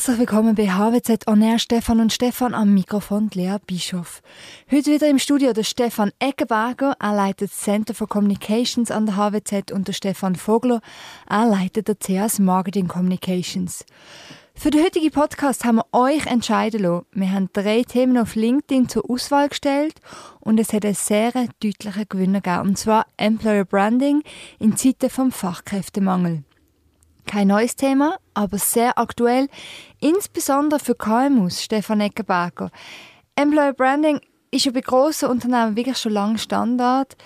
Herzlich willkommen bei HWZ On Air, Stefan und Stefan am Mikrofon Lea Bischof. Heute wieder im Studio der Stefan Eggenberger, er leitet das Center for Communications an der HWZ und der Stefan Vogler, er leitet der CS Marketing Communications. Für den heutigen Podcast haben wir euch entscheiden lassen. Wir haben drei Themen auf LinkedIn zur Auswahl gestellt und es hat einen sehr deutlichen Gewinner gegeben, und zwar Employer Branding in Zeiten vom Fachkräftemangel. Kein neues Thema, aber sehr aktuell, insbesondere für KMUs, Stefan Eckenberger. Employer Branding ist ja bei grossen Unternehmen wirklich schon lange Standard.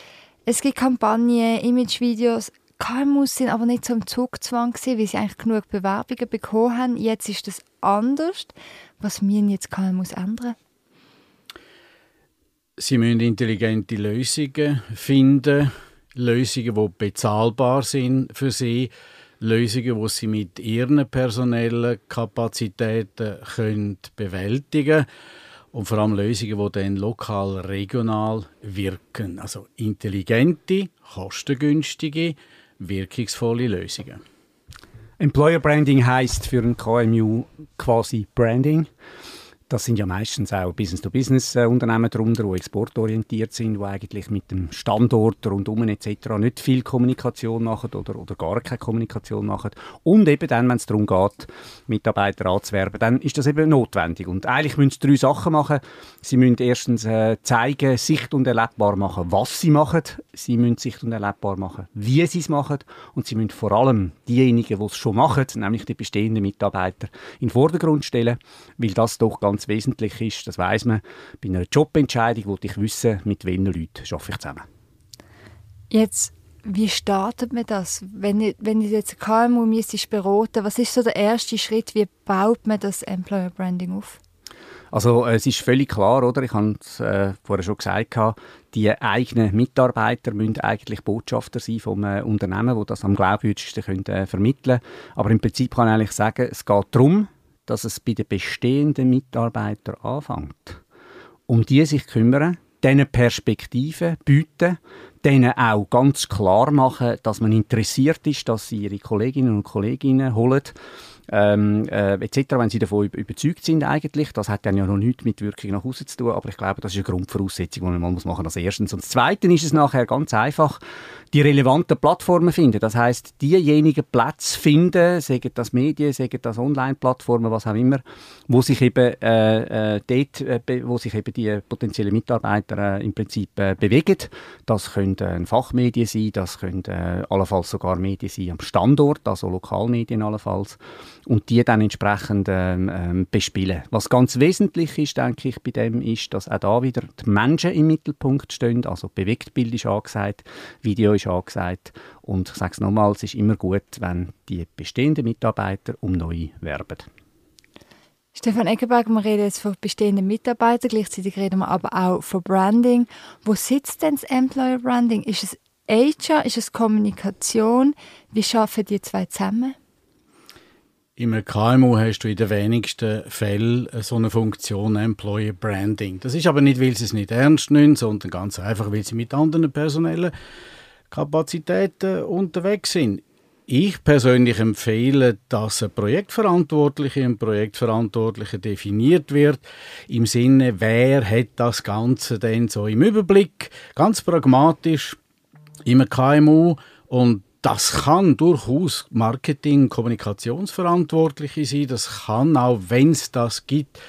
Es gibt Kampagnen, Imagevideos. KMUs sind aber nicht so im Zugzwang gewesen, weil sie eigentlich genug Bewerbungen bekommen haben. Jetzt ist das anders. Was müssen jetzt KMUs ändern? Sie müssen intelligente Lösungen finden, Lösungen, die bezahlbar sind für sie Lösungen, die sie mit ihren personellen Kapazitäten können bewältigen können und vor allem Lösungen, die dann lokal, regional wirken. Also intelligente, kostengünstige, wirkungsvolle Lösungen. Employer Branding heißt für ein KMU quasi Branding. Das sind ja meistens auch Business-to-Business-Unternehmen darunter, die exportorientiert sind, die eigentlich mit dem Standort rundum etc. nicht viel Kommunikation machen oder, oder gar keine Kommunikation machen. Und eben dann, wenn es darum geht, Mitarbeiter anzuwerben, dann ist das eben notwendig. Und eigentlich müssen sie drei Sachen machen. Sie müssen erstens äh, zeigen, sicht- und erlebbar machen, was sie machen. Sie müssen sicht- und erlebbar machen, wie sie es machen. Und sie müssen vor allem diejenigen, die es schon machen, nämlich die bestehenden Mitarbeiter, in den Vordergrund stellen, weil das doch ganz ganz wesentlich ist, das weiß man, bei einer Jobentscheidung wollte ich wissen, mit welchen Leuten arbeite ich zusammen. Jetzt, wie startet man das? Wenn ich, wenn ich jetzt KMU müsste beraten, was ist so der erste Schritt? Wie baut man das Employer Branding auf? Also es ist völlig klar, oder? Ich habe es äh, vorher schon gesagt, die eigenen Mitarbeiter müssen eigentlich Botschafter sein vom äh, Unternehmen, wo das am glaubwürdigsten können, äh, vermitteln Aber im Prinzip kann ich eigentlich sagen, es geht darum, dass es bei den bestehenden Mitarbeitern anfängt. Um die sich kümmern, diesen Perspektiven bieten, denen auch ganz klar machen, dass man interessiert ist, dass sie ihre Kolleginnen und Kollegen holen ähm, äh, etc., wenn sie davon überzeugt sind eigentlich. Das hat dann ja noch nichts mit Wirkung nach außen zu tun, aber ich glaube, das ist eine Grundvoraussetzung, die man mal machen muss als erstens. Und das Zweite ist es nachher ganz einfach, die relevanten Plattformen finden. Das heißt, diejenigen Plätze finden, sagen das Medien, sagen das Online-Plattformen, was auch immer, wo sich eben äh, äh, dort, äh, wo sich eben die potenziellen Mitarbeiter äh, im Prinzip äh, bewegen. Das können äh, Fachmedien sein, das können äh, allenfalls sogar Medien sein am Standort, also Lokalmedien allenfalls und die dann entsprechend ähm, ähm, bespielen. Was ganz wesentlich ist, denke ich, bei dem ist, dass auch da wieder die Menschen im Mittelpunkt stehen, also Bewegtbild ist angesagt, Video ist angesagt und ich sage es nochmals, es ist immer gut, wenn die bestehenden Mitarbeiter um neue werben. Stefan Eggenberg, wir reden jetzt von bestehenden Mitarbeitern, gleichzeitig reden wir aber auch von Branding. Wo sitzt denn das Employer Branding? Ist es HR, ist es Kommunikation? Wie schaffen die zwei zusammen? Im KMU hast du in den wenigsten Fällen so eine Funktion Employer Branding. Das ist aber nicht, weil sie es nicht ernst nehmen, sondern ganz einfach, weil sie mit anderen personellen Kapazitäten unterwegs sind. Ich persönlich empfehle, dass ein Projektverantwortliche, ein Projektverantwortliche definiert wird, im Sinne, wer hat das Ganze denn so im Überblick, ganz pragmatisch, im KMU und das kann durchaus Marketing, Kommunikationsverantwortliche sein. Das kann auch, wenn es das gibt,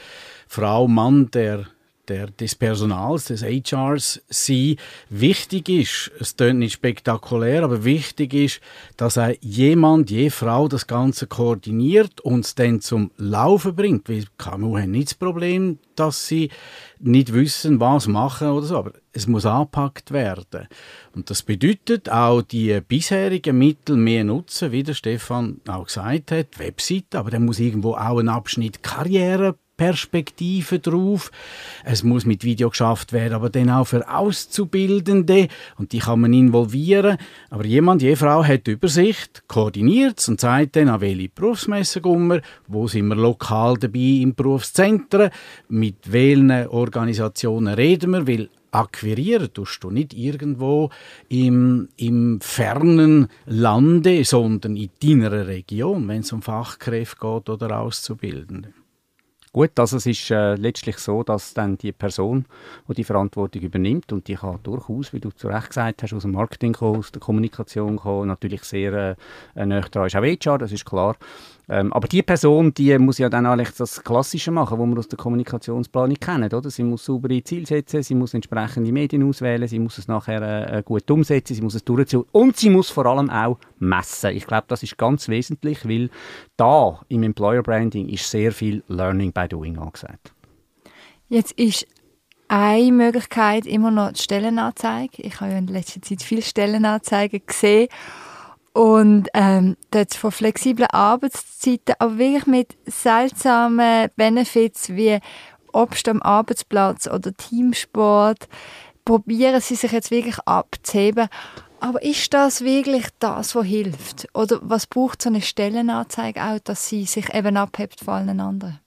Frau, Mann, der der, des Personals, des HRs sein. Wichtig ist, es klingt nicht spektakulär, aber wichtig ist, dass auch jemand, je Frau das Ganze koordiniert und es dann zum Laufen bringt. Weil KMU haben nicht das Problem, dass sie nicht wissen, was machen oder so, aber es muss angepackt werden. Und das bedeutet auch die bisherigen Mittel mehr nutzen, wie der Stefan auch gesagt hat, Webseite, aber dann muss irgendwo auch ein Abschnitt Karriere Perspektive drauf. Es muss mit Video geschafft werden, aber dann auch für Auszubildende und die kann man involvieren. Aber jemand, jede Frau hat Übersicht, koordiniert und sagt dann, an welche Berufsmesse gehen wo sind wir lokal dabei im Berufszentrum, mit welchen Organisationen reden wir, weil akquirieren tust du nicht irgendwo im, im fernen Lande, sondern in deiner Region, wenn es um Fachkräfte geht oder Auszubildende. Gut, also es ist äh, letztlich so, dass dann die Person, die die Verantwortung übernimmt, und die kann durchaus, wie du zu Recht gesagt hast, aus dem Marketing kommen, aus der Kommunikation kommen, natürlich sehr äh, näher dran ist auch HR, das ist klar, ähm, aber die Person, die muss ja dann eigentlich das Klassische machen, was wir aus der Kommunikationsplanung kennen, oder? Sie muss saubere Ziele setzen, sie muss entsprechende Medien auswählen, sie muss es nachher äh, gut umsetzen, sie muss es durchziehen und sie muss vor allem auch messen. Ich glaube, das ist ganz wesentlich, weil da im Employer Branding ist sehr viel Learning by Doing angesagt. Jetzt ist eine Möglichkeit immer noch die Stellenanzeige. Ich habe ja in letzter Zeit viele Stellenanzeigen gesehen und ähm, dort von flexiblen Arbeitszeiten, aber wirklich mit seltsamen Benefits wie Obst am Arbeitsplatz oder Teamsport, probieren sie sich jetzt wirklich abzuheben. Aber ist das wirklich das, was hilft? Oder was braucht so eine Stellenanzeige auch, dass sie sich eben abhebt von allen anderen?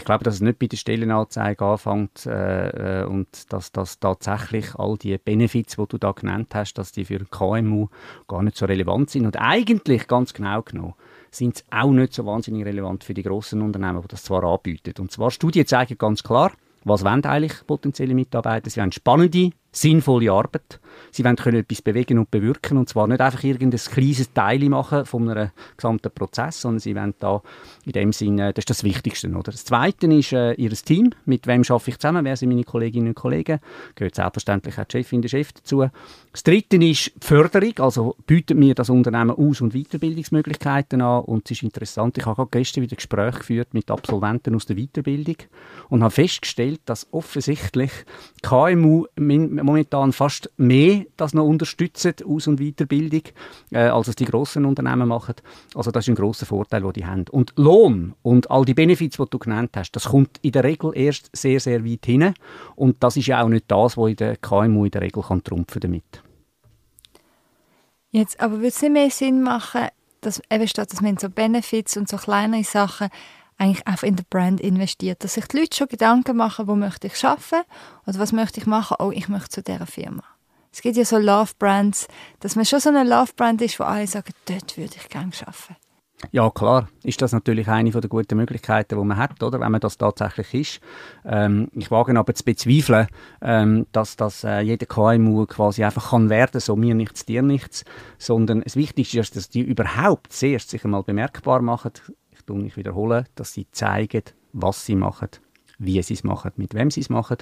Ich glaube, dass es nicht bei der Stellenanzeige anfängt äh, äh und dass, dass tatsächlich all die Benefits, die du da genannt hast, dass die für KMU gar nicht so relevant sind. Und eigentlich, ganz genau genommen, sind sie auch nicht so wahnsinnig relevant für die grossen Unternehmen, die das zwar anbieten. Und zwar Studien zeigen ganz klar, was wollen eigentlich potenzielle Mitarbeiter? Sie wollen spannende, sinnvolle Arbeit. Sie wollen können etwas bewegen und bewirken und zwar nicht einfach irgendein kleines Teil machen von einem gesamten Prozess, sondern sie wollen da in dem Sinne, das ist das Wichtigste. Oder? Das Zweite ist äh, ihr Team. Mit wem arbeite ich zusammen? Wer sind meine Kolleginnen und Kollegen? Gehört selbstverständlich auch die Chefin, der Chef dazu. Das Dritte ist die Förderung. Also bietet mir das Unternehmen Aus- und Weiterbildungsmöglichkeiten an und es ist interessant, ich habe gestern wieder Gespräche geführt mit Absolventen aus der Weiterbildung und habe festgestellt, dass offensichtlich KMU momentan fast mehr das noch unterstützen, Aus- und Weiterbildung, äh, als es die grossen Unternehmen machen. Also das ist ein großer Vorteil, den die haben. Und Lohn und all die Benefits, die du genannt hast, das kommt in der Regel erst sehr, sehr weit hin. Und das ist ja auch nicht das, was in der KMU in der Regel kann trumpfen damit. Jetzt, aber würde es nicht mehr Sinn machen, dass eben statt dass man so Benefits und so kleinere Sachen eigentlich einfach in der Brand investiert, dass sich die Leute schon Gedanken machen, wo möchte ich arbeiten oder was möchte ich machen, oh, ich möchte zu dieser Firma. Es gibt ja so Love Brands, dass man schon so eine Love Brand ist, wo alle sagen, dort würde ich gerne arbeiten. Ja, klar, ist das natürlich eine der guten Möglichkeiten, die man hat, oder, wenn man das tatsächlich ist. Ähm, ich wage aber zu bezweifeln, ähm, dass das äh, jeder KMU quasi einfach kann werden, so mir nichts, dir nichts, sondern das Wichtigste ist, dass die überhaupt zuerst sich einmal bemerkbar machen, ich tue mich wiederholen, dass sie zeigen, was sie machen, wie sie es machen, mit wem sie es machen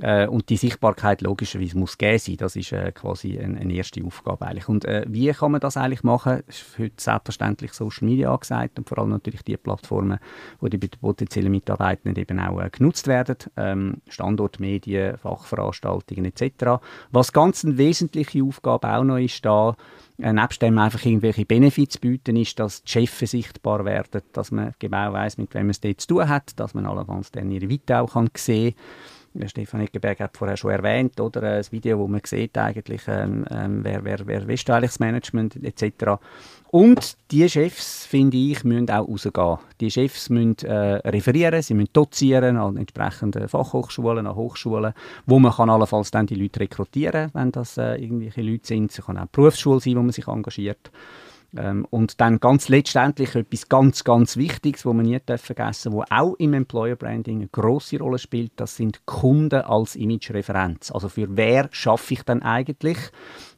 äh, und die Sichtbarkeit logischerweise muss gegeben sein. Das ist äh, quasi eine, eine, erste Aufgabe eigentlich. Und äh, wie kann man das eigentlich machen? Das ist heute selbstverständlich Social Media angesagt und vor allem natürlich die Plattformen, wo die potenziellen Mitarbeitenden eben auch äh, genutzt werden. Ähm, Standortmedien, Fachveranstaltungen etc. Was ganz eine wesentliche Aufgabe auch noch ist da, äh, nebst dem einfach irgendwelche Benefits bieten, ist, dass die Chefs sichtbar werden, dass man genau weiß, mit wem man es dort zu tun hat, dass man allenfalls dann ihre Vita auch kann sehen kann Stefan Eckenberg hat vorher schon erwähnt, oder? Ein Video, wo man sieht eigentlich, ähm, ähm, wer, wer, wer ist eigentlich das Management etc. Und die Chefs, finde ich, müssen auch rausgehen. Die Chefs müssen äh, referieren, sie müssen dozieren an entsprechenden Fachhochschulen, an Hochschulen, wo man kann allenfalls dann die Leute rekrutieren, wenn das äh, irgendwelche Leute sind. Es kann auch Berufsschule sein, wo man sich engagiert. Ähm, und dann ganz letztendlich etwas ganz, ganz Wichtiges, wo man nie vergessen darf, wo auch im Employer Branding eine große Rolle spielt, das sind Kunden als Image-Referenz. Also für wer schaffe ich dann eigentlich?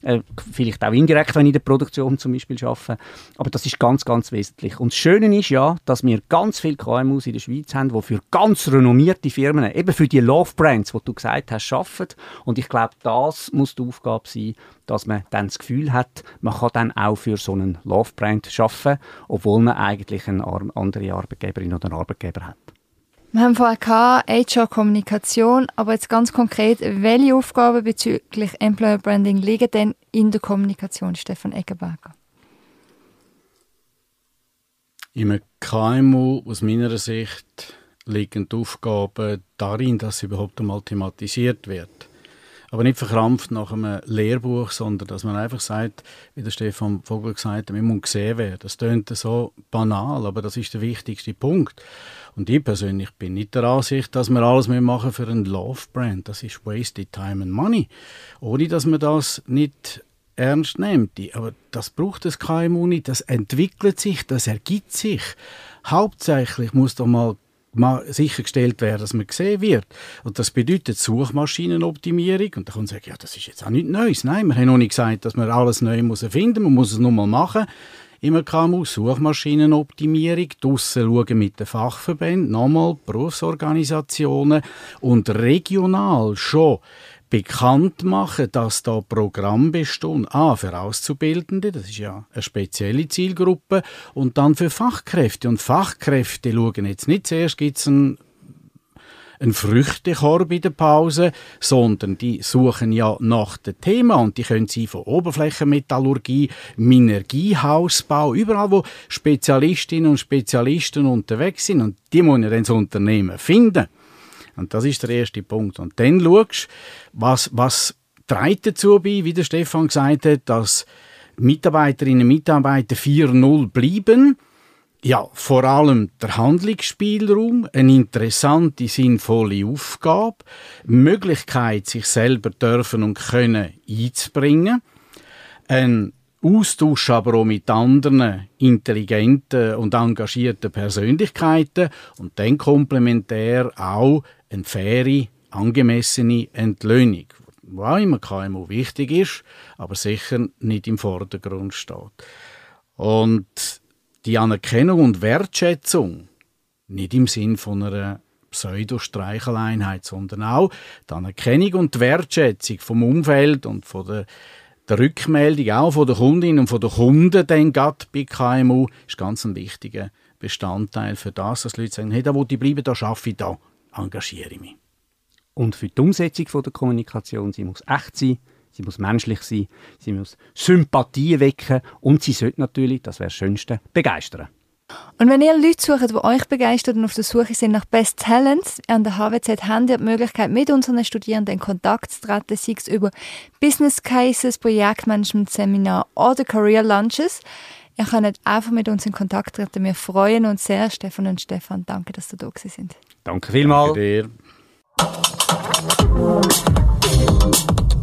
Äh, vielleicht auch indirekt, wenn ich in der Produktion zum Beispiel arbeite. Aber das ist ganz, ganz wesentlich. Und das Schöne ist ja, dass wir ganz viele KMUs in der Schweiz haben, die für ganz renommierte Firmen, eben für die Love Brands, die du gesagt hast, arbeiten. Und ich glaube, das muss die Aufgabe sein, dass man dann das Gefühl hat, man kann dann auch für so einen Love Brand arbeiten, obwohl man eigentlich eine andere Arbeitgeberin oder einen Arbeitgeber hat. Wir haben vorher HR-Kommunikation, aber jetzt ganz konkret, welche Aufgaben bezüglich Employer Branding liegen denn in der Kommunikation, Stefan Eggenberger? Im KMU aus meiner Sicht liegen die Aufgaben darin, dass sie überhaupt einmal thematisiert wird. Aber nicht verkrampft nach einem Lehrbuch, sondern dass man einfach sagt, wie der Stefan Vogel gesagt hat, man muss gesehen werden. Das klingt so banal, aber das ist der wichtigste Punkt. Und ich persönlich bin nicht der Ansicht, dass wir alles mehr machen für einen Love-Brand. Das ist wasted time and money. Ohne, dass man das nicht ernst nimmt. Aber das braucht das KMU nicht. Das entwickelt sich, das ergibt sich. Hauptsächlich muss doch mal sichergestellt werden, dass man gesehen wird. Und das bedeutet Suchmaschinenoptimierung. Und da kann man sagen, ja, das ist jetzt auch nichts Neues. Nein, wir haben noch nicht gesagt, dass man alles neu muss erfinden muss. Man muss es nur mal machen. Immer KMU, Suchmaschinenoptimierung, draussen schauen mit den Fachverbänden, nochmal Berufsorganisationen und regional schon bekannt machen, dass da Programm bestehen. A, für Auszubildende, das ist ja eine spezielle Zielgruppe, und dann für Fachkräfte. Und Fachkräfte schauen jetzt nicht zuerst, gibt es einen ein Früchtekorb in der Pause, sondern die suchen ja nach dem Thema und die können sie von Oberflächenmetallurgie, Minergiehausbau, überall wo Spezialistinnen und Spezialisten unterwegs sind und die muss ja dann das Unternehmen finden. Und das ist der erste Punkt. Und dann schaust was, was trägt dazu bei, wie der Stefan gesagt hat, dass Mitarbeiterinnen und Mitarbeiter 4-0 bleiben. Ja, vor allem der Handlungsspielraum, eine interessante, sinnvolle Aufgabe, Möglichkeit, sich selber dürfen und können einzubringen, ein Austausch aber auch mit anderen intelligenten und engagierten Persönlichkeiten und dann komplementär auch eine faire, angemessene Entlöhnung, wo auch immer KMU wichtig ist, aber sicher nicht im Vordergrund steht. Und die Anerkennung und Wertschätzung, nicht im Sinn von einer Pseudo-Streicheleinheit, sondern auch die Anerkennung und die Wertschätzung vom Umfeld und von der, der Rückmeldung auch von der Kundin und von der Kunden dann bei KMU ist ganz ein wichtiger Bestandteil für das, dass Leute sagen, hey, da wo ich bleiben, da arbeite ich, da engagiere ich mich. Und für die Umsetzung der Kommunikation, sie muss echt sein, sie muss menschlich sein, sie muss Sympathie wecken und sie sollte natürlich, das wäre das Schönste, begeistern. Und wenn ihr Leute sucht, die euch begeistert und auf der Suche sind nach Best Talents, an der HWZ haben ihr die Möglichkeit, mit unseren Studierenden in Kontakt zu treten, sei es über Business Cases, Projektmanagement Seminar oder Career Lunches. Ihr könnt einfach mit uns in Kontakt treten. Wir freuen uns sehr. Stefan und Stefan, danke, dass ihr da sind. Danke vielmals. Danke dir.